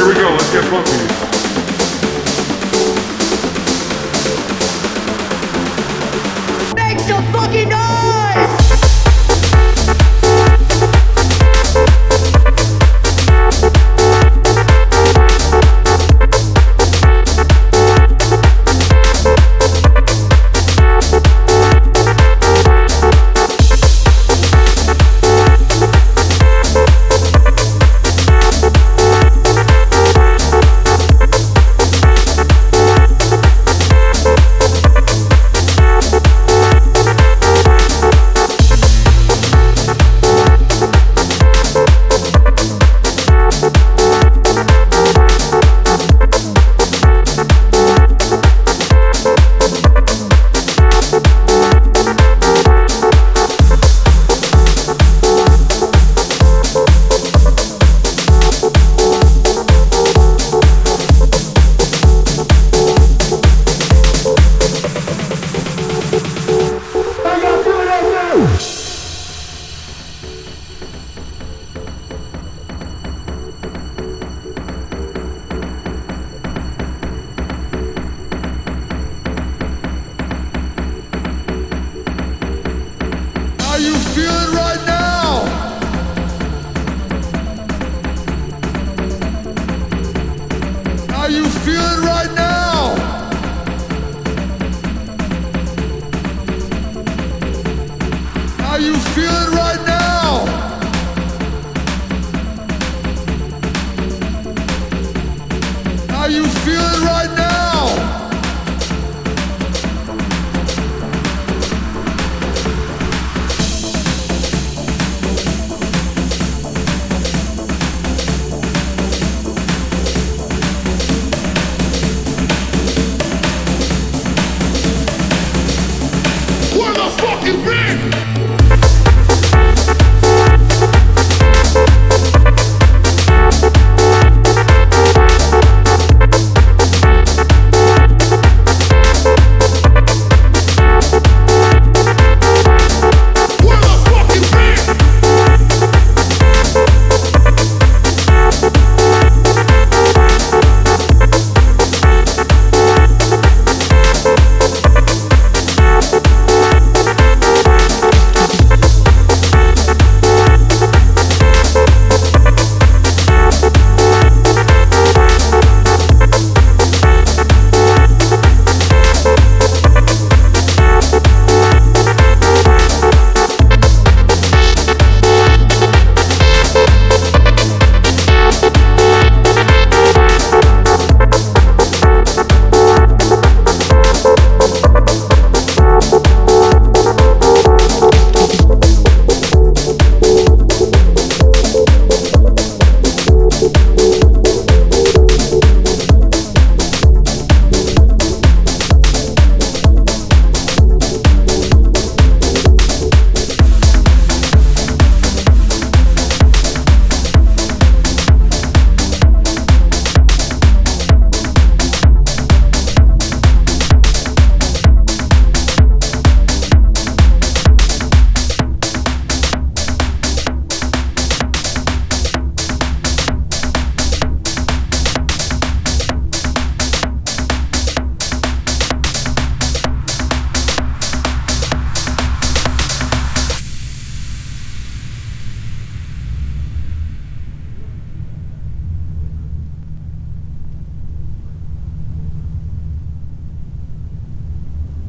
Here we go, let's get funky. Make some fucking noise! you feeling right now? How you feeling right now?